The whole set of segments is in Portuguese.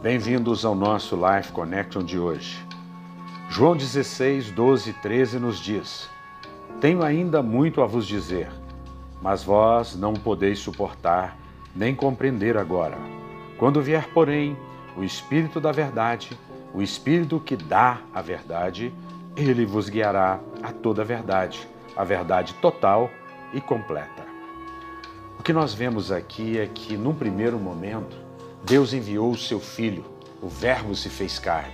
Bem-vindos ao nosso Life Connection de hoje. João 16, 12 e 13 nos diz: Tenho ainda muito a vos dizer, mas vós não podeis suportar nem compreender agora. Quando vier, porém, o Espírito da Verdade, o Espírito que dá a verdade, ele vos guiará a toda a verdade, a verdade total e completa. O que nós vemos aqui é que, num primeiro momento, Deus enviou o seu Filho, o Verbo se fez carne.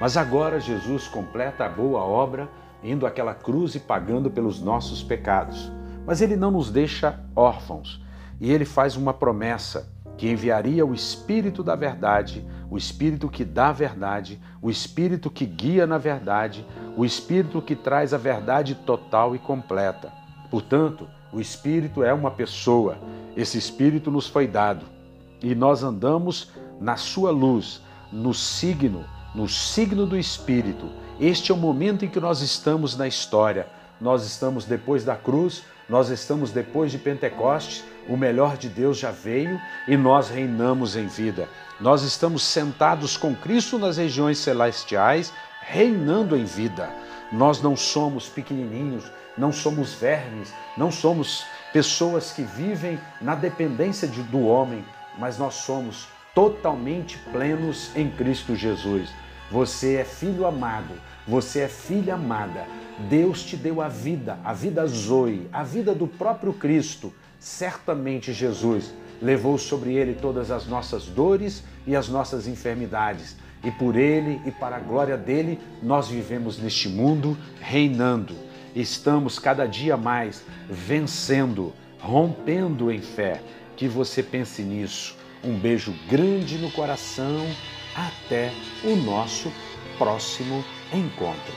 Mas agora Jesus completa a boa obra, indo àquela cruz e pagando pelos nossos pecados. Mas ele não nos deixa órfãos e ele faz uma promessa que enviaria o Espírito da Verdade, o Espírito que dá a verdade, o Espírito que guia na verdade, o Espírito que traz a verdade total e completa. Portanto, o Espírito é uma pessoa, esse Espírito nos foi dado e nós andamos na sua luz, no signo, no signo do Espírito. Este é o momento em que nós estamos na história. Nós estamos depois da cruz, nós estamos depois de Pentecostes, o melhor de Deus já veio e nós reinamos em vida. Nós estamos sentados com Cristo nas regiões celestiais, reinando em vida. Nós não somos pequenininhos, não somos vermes, não somos pessoas que vivem na dependência de, do homem, mas nós somos totalmente plenos em Cristo Jesus. Você é filho amado, você é filha amada. Deus te deu a vida, a vida Zoe, a vida do próprio Cristo. Certamente Jesus levou sobre ele todas as nossas dores e as nossas enfermidades. E por ele e para a glória dele, nós vivemos neste mundo reinando estamos cada dia mais vencendo, rompendo em fé. Que você pense nisso. Um beijo grande no coração. Até o nosso próximo encontro.